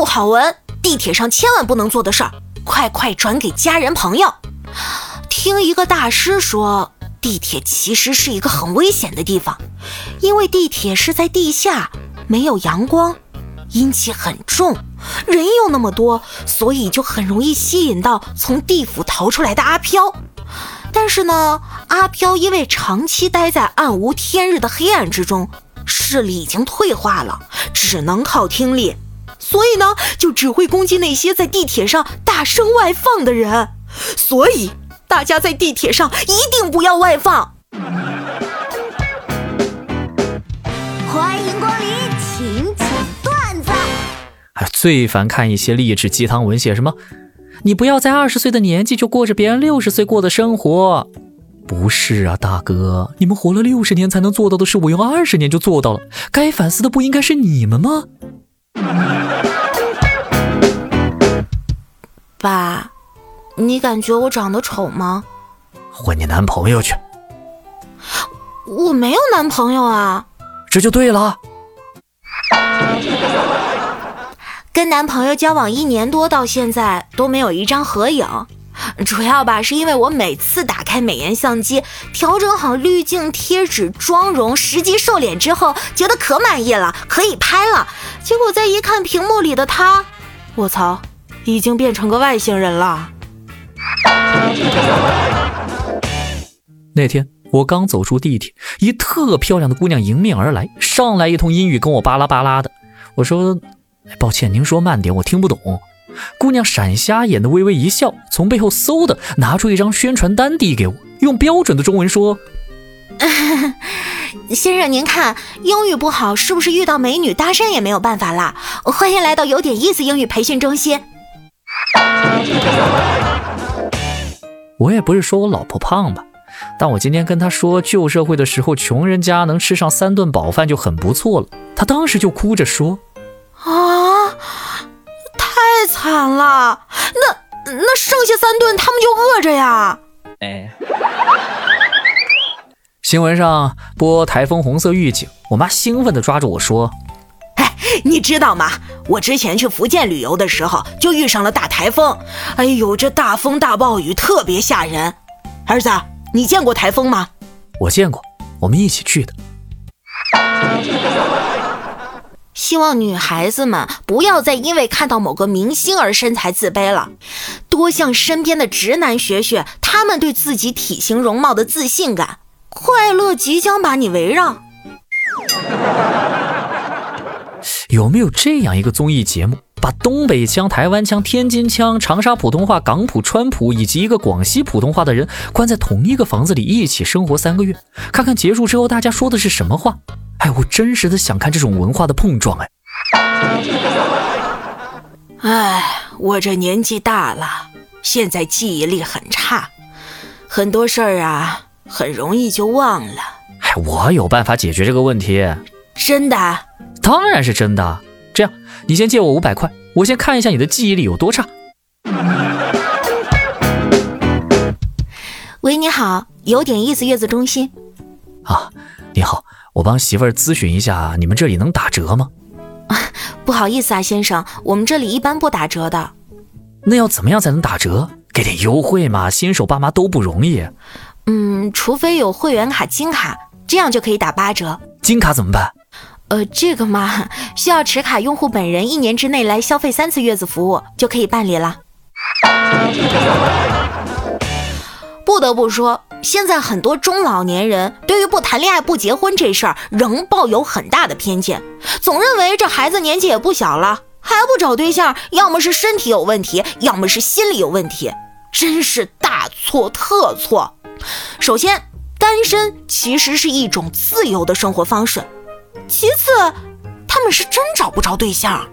不好闻，地铁上千万不能做的事儿，快快转给家人朋友。听一个大师说，地铁其实是一个很危险的地方，因为地铁是在地下，没有阳光，阴气很重，人又那么多，所以就很容易吸引到从地府逃出来的阿飘。但是呢，阿飘因为长期待在暗无天日的黑暗之中，视力已经退化了，只能靠听力，所以呢，就只会攻击那些在地铁上大声外放的人。所以，大家在地铁上一定不要外放。欢迎光临，请讲段子。哎，最烦看一些励志鸡汤文，写什么？你不要在二十岁的年纪就过着别人六十岁过的生活。不是啊，大哥，你们活了六十年才能做到的事，我用二十年就做到了。该反思的不应该是你们吗？爸，你感觉我长得丑吗？换你男朋友去。我没有男朋友啊。这就对了。跟男朋友交往一年多，到现在都没有一张合影。主要吧，是因为我每次打开美颜相机，调整好滤镜、贴纸、妆容，实际瘦脸之后，觉得可满意了，可以拍了。结果再一看屏幕里的他，我操，已经变成个外星人了。那天我刚走出地铁，一特漂亮的姑娘迎面而来，上来一通英语跟我巴拉巴拉的。我说。抱歉，您说慢点，我听不懂。姑娘闪瞎眼的微微一笑，从背后嗖的拿出一张宣传单递给我，用标准的中文说：“ 先生，您看英语不好，是不是遇到美女搭讪也没有办法啦？欢迎来到有点意思英语培训中心。”我也不是说我老婆胖吧，但我今天跟她说旧社会的时候，穷人家能吃上三顿饱饭就很不错了，她当时就哭着说。啊，太惨了！那那剩下三顿他们就饿着呀。哎，新闻上播台风红色预警，我妈兴奋地抓住我说：“哎，你知道吗？我之前去福建旅游的时候就遇上了大台风。哎呦，这大风大暴雨特别吓人。儿子，你见过台风吗？我见过，我们一起去的。”希望女孩子们不要再因为看到某个明星而身材自卑了，多向身边的直男学学，他们对自己体型容貌的自信感，快乐即将把你围绕。有没有这样一个综艺节目，把东北腔、台湾腔、天津腔、长沙普通话、港普、川普以及一个广西普通话的人关在同一个房子里一起生活三个月，看看结束之后大家说的是什么话？哎，我真实的想看这种文化的碰撞，哎。哎，我这年纪大了，现在记忆力很差，很多事儿啊，很容易就忘了。哎，我有办法解决这个问题。真的？当然是真的。这样，你先借我五百块，我先看一下你的记忆力有多差。喂，你好，有点意思月子中心。啊，你好。我帮媳妇儿咨询一下，你们这里能打折吗？啊不好意思啊，先生，我们这里一般不打折的。那要怎么样才能打折？给点优惠嘛，新手爸妈都不容易。嗯，除非有会员卡金卡，这样就可以打八折。金卡怎么办？呃，这个嘛，需要持卡用户本人一年之内来消费三次月子服务就可以办理了。不得不说。现在很多中老年人对于不谈恋爱不结婚这事儿仍抱有很大的偏见，总认为这孩子年纪也不小了，还不找对象，要么是身体有问题，要么是心理有问题，真是大错特错。首先，单身其实是一种自由的生活方式；其次，他们是真找不着对象。